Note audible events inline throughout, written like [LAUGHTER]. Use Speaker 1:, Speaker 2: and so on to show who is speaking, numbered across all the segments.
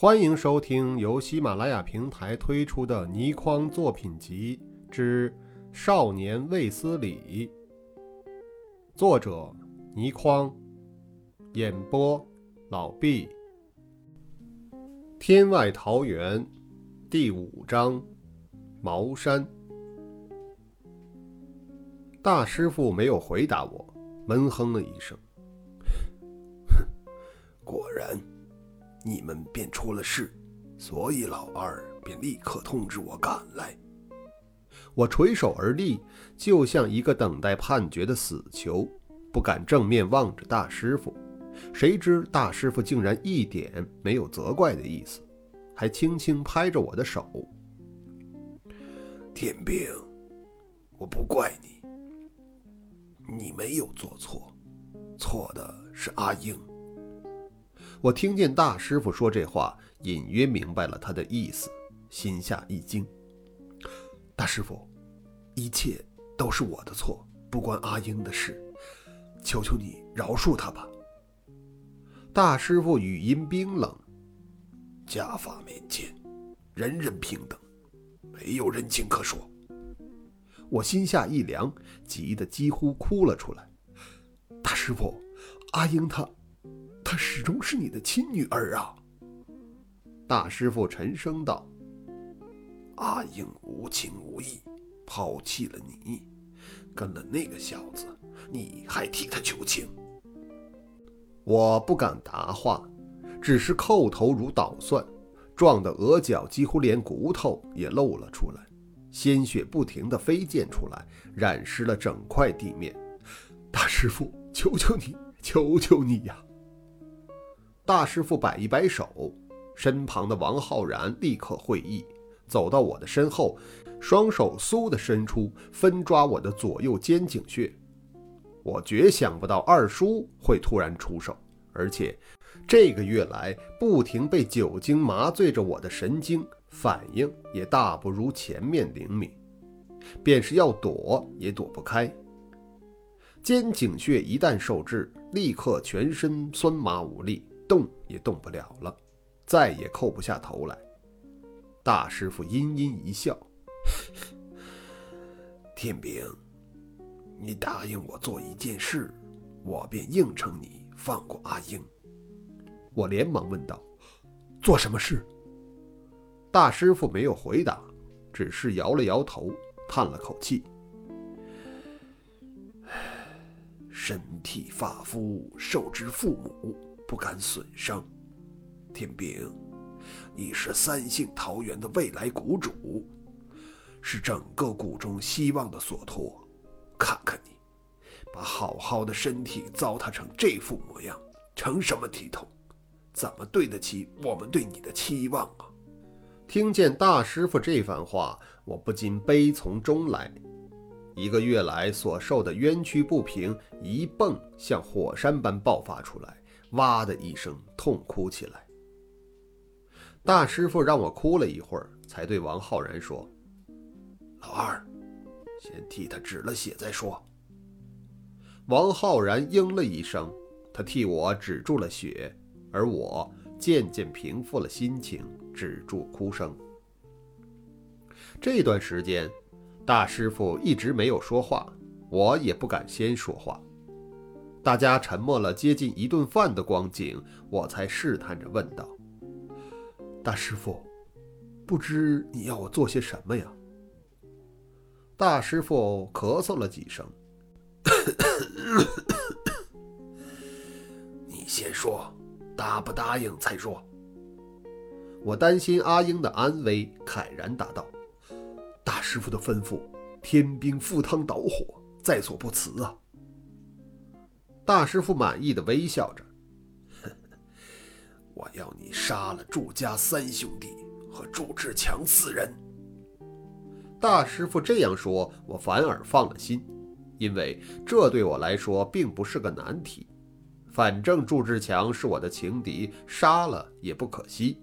Speaker 1: 欢迎收听由喜马拉雅平台推出的《倪匡作品集之少年卫斯理》，作者倪匡，演播老毕。天外桃源第五章：茅山。大师傅没有回答我，闷哼了一声：“
Speaker 2: 哼，[LAUGHS] 果然。”你们便出了事，所以老二便立刻通知我赶来。
Speaker 1: 我垂手而立，就像一个等待判决的死囚，不敢正面望着大师傅。谁知大师傅竟然一点没有责怪的意思，还轻轻拍着我的手：“
Speaker 2: 天兵，我不怪你，你没有做错，错的是阿英。”
Speaker 1: 我听见大师傅说这话，隐约明白了他的意思，心下一惊。
Speaker 2: 大师傅，一切都是我的错，不关阿英的事，求求你饶恕他吧。
Speaker 1: 大师傅语音冰冷：“
Speaker 2: 家法面前，人人平等，没有人情可说。”
Speaker 1: 我心下一凉，急得几乎哭了出来。
Speaker 2: 大师傅，阿英她……她始终是你的亲女儿啊！
Speaker 1: 大师傅沉声道：“
Speaker 2: 阿英无情无义，抛弃了你，跟了那个小子，你还替他求情？”
Speaker 1: 我不敢答话，只是叩头如捣蒜，撞得额角几乎连骨头也露了出来，鲜血不停地飞溅出来，染湿了整块地面。
Speaker 2: 大师傅，求求你，求求你呀！
Speaker 1: 大师傅摆一摆手，身旁的王浩然立刻会意，走到我的身后，双手嗖的伸出，分抓我的左右肩颈穴。我绝想不到二叔会突然出手，而且这个月来不停被酒精麻醉着我的神经，反应也大不如前面灵敏，便是要躲也躲不开。肩颈穴一旦受制，立刻全身酸麻无力。动也动不了了，再也扣不下头来。大师傅阴阴一笑：“
Speaker 2: 天兵，你答应我做一件事，我便应承你放过阿英。”
Speaker 1: 我连忙问道：“
Speaker 2: 做什么事？”
Speaker 1: 大师傅没有回答，只是摇了摇头，叹了口气：“ [SIGHS]
Speaker 2: 身体发肤受之父母。”不敢损伤，天兵，你是三姓桃园的未来谷主，是整个谷中希望的所托。看看你，把好好的身体糟蹋成这副模样，成什么体统？怎么对得起我们对你的期望啊？
Speaker 1: 听见大师傅这番话，我不禁悲从中来。一个月来所受的冤屈不平，一蹦像火山般爆发出来。哇的一声，痛哭起来。大师傅让我哭了一会儿，才对王浩然说：“
Speaker 2: 老二，先替他止了血再说。”
Speaker 1: 王浩然应了一声，他替我止住了血，而我渐渐平复了心情，止住哭声。这段时间，大师傅一直没有说话，我也不敢先说话。大家沉默了接近一顿饭的光景，我才试探着问道：“
Speaker 2: 大师傅，不知你要我做些什么呀？”
Speaker 1: 大师傅咳嗽了几声：“ [COUGHS]
Speaker 2: 你先说，答不答应再说。”
Speaker 1: 我担心阿英的安危，慨然答道：“
Speaker 2: 大师傅的吩咐，天兵赴汤蹈火，在所不辞啊。”
Speaker 1: 大师傅满意的微笑着：“
Speaker 2: 我要你杀了祝家三兄弟和祝志强四人。”
Speaker 1: 大师傅这样说，我反而放了心，因为这对我来说并不是个难题。反正祝志强是我的情敌，杀了也不可惜。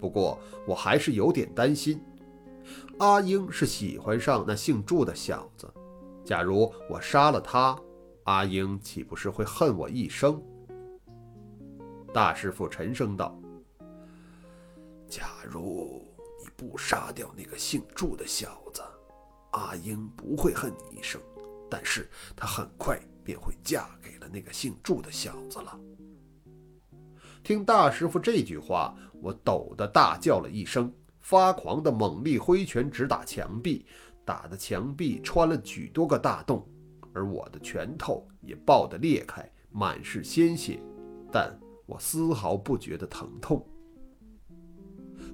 Speaker 1: 不过我还是有点担心，阿英是喜欢上那姓祝的小子，假如我杀了他。阿英岂不是会恨我一生？大师傅沉声道：“
Speaker 2: 假如你不杀掉那个姓祝的小子，阿英不会恨你一生，但是她很快便会嫁给了那个姓祝的小子了。
Speaker 1: 听大师傅这句话，我抖得大叫了一声，发狂的猛力挥拳直打墙壁，打的墙壁穿了许多个大洞，而我的拳头也爆得裂开，满是鲜血，但我丝毫不觉得疼痛。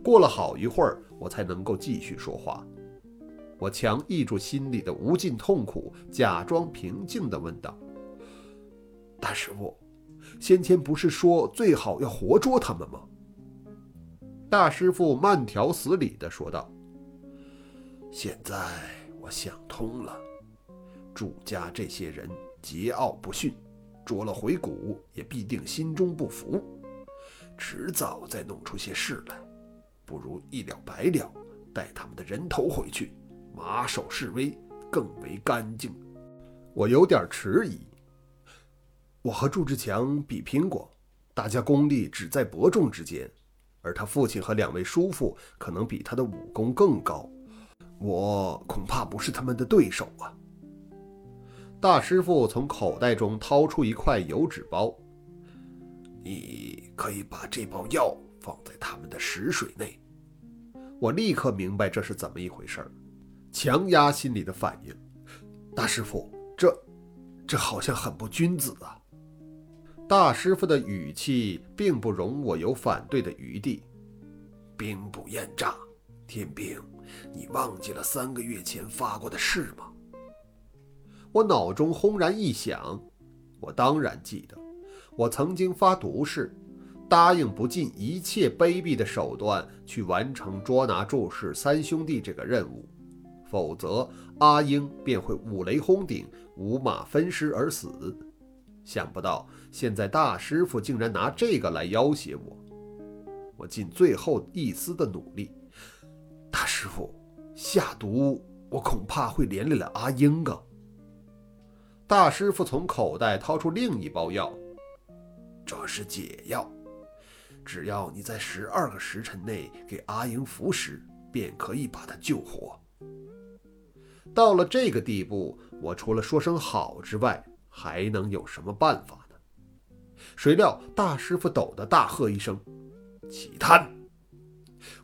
Speaker 1: 过了好一会儿，我才能够继续说话。我强抑住心里的无尽痛苦，假装平静地问道：“
Speaker 2: 大师傅。”先前不是说最好要活捉他们吗？
Speaker 1: 大师傅慢条斯理地说道：“
Speaker 2: 现在我想通了，祝家这些人桀骜不驯，捉了回谷也必定心中不服，迟早再弄出些事来，不如一了百了，带他们的人头回去，马首是瞻，更为干净。”
Speaker 1: 我有点迟疑。我和祝志强比拼过，大家功力只在伯仲之间，而他父亲和两位叔父可能比他的武功更高，我恐怕不是他们的对手啊。大师傅从口袋中掏出一块油纸包，
Speaker 2: 你可以把这包药放在他们的食水内。
Speaker 1: 我立刻明白这是怎么一回事儿，强压心里的反应。大师傅，这，这好像很不君子啊。大师傅的语气并不容我有反对的余地。
Speaker 2: 兵不厌诈，天兵，你忘记了三个月前发过的誓吗？
Speaker 1: 我脑中轰然一响，我当然记得，我曾经发毒誓，答应不尽一切卑鄙的手段去完成捉拿祝氏三兄弟这个任务，否则阿英便会五雷轰顶，五马分尸而死。想不到现在大师傅竟然拿这个来要挟我，我尽最后一丝的努力。大师傅下毒，我恐怕会连累了阿英啊。大师傅从口袋掏出另一包药，
Speaker 2: 这是解药，只要你在十二个时辰内给阿英服食，便可以把她救活。
Speaker 1: 到了这个地步，我除了说声好之外，还能有什么办法呢？谁料大师傅抖得大喝一声：“起摊！”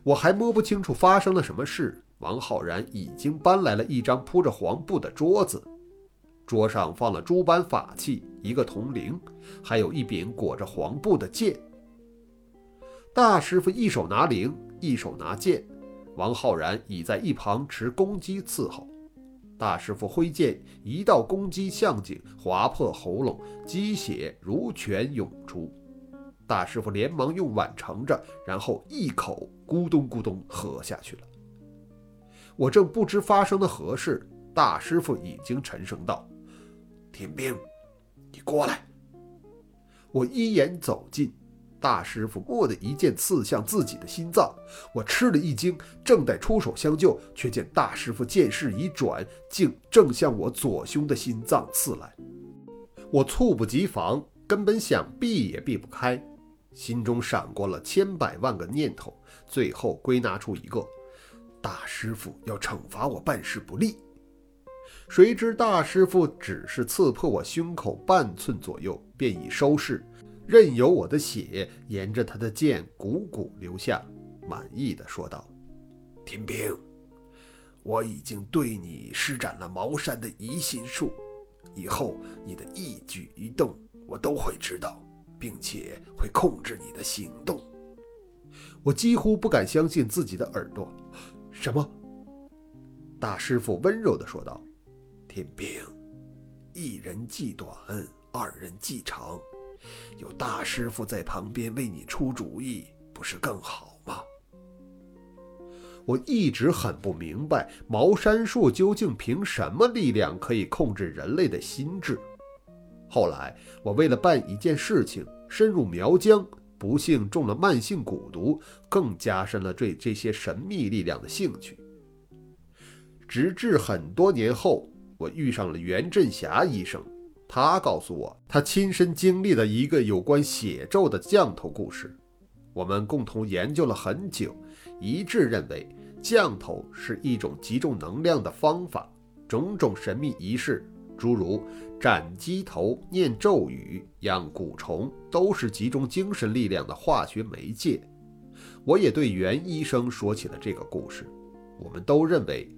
Speaker 1: 我还摸不清楚发生了什么事，王浩然已经搬来了一张铺着黄布的桌子，桌上放了诸般法器、一个铜铃，还有一柄裹着黄布的剑。大师傅一手拿铃，一手拿剑，王浩然已在一旁持公鸡伺候。大师傅挥剑，一道攻击向颈划破喉咙，鸡血如泉涌出。大师傅连忙用碗盛着，然后一口咕咚咕咚喝下去了。我正不知发生的何事，大师傅已经沉声道：“
Speaker 2: 天兵，你过来。”
Speaker 1: 我一眼走近。大师傅蓦地一剑刺向自己的心脏，我吃了一惊，正待出手相救，却见大师傅剑势一转，竟正向我左胸的心脏刺来。我猝不及防，根本想避也避不开，心中闪过了千百万个念头，最后归纳出一个：大师傅要惩罚我办事不力。谁知大师傅只是刺破我胸口半寸左右，便已收势。任由我的血沿着他的剑汩汩流下，满意的说道：“
Speaker 2: 天兵，我已经对你施展了茅山的移心术，以后你的一举一动我都会知道，并且会控制你的行动。”
Speaker 1: 我几乎不敢相信自己的耳朵。什么？大师傅温柔的说道：“
Speaker 2: 天兵，一人计短，二人计长。”有大师傅在旁边为你出主意，不是更好吗？
Speaker 1: 我一直很不明白，茅山术究竟凭什么力量可以控制人类的心智？后来，我为了办一件事情，深入苗疆，不幸中了慢性蛊毒，更加深了对这些神秘力量的兴趣。直至很多年后，我遇上了袁振霞医生。他告诉我，他亲身经历了一个有关血咒的降头故事。我们共同研究了很久，一致认为降头是一种集中能量的方法。种种神秘仪式，诸如斩鸡头、念咒语、养蛊虫，都是集中精神力量的化学媒介。我也对袁医生说起了这个故事。我们都认为，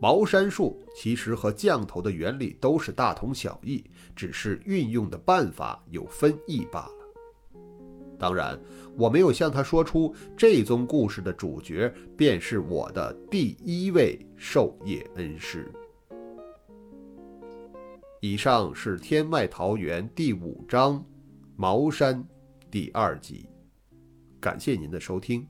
Speaker 1: 茅山术其实和降头的原理都是大同小异，只是运用的办法有分异罢了。当然，我没有向他说出这宗故事的主角便是我的第一位授业恩师。以上是《天外桃源》第五章《茅山》第二集，感谢您的收听。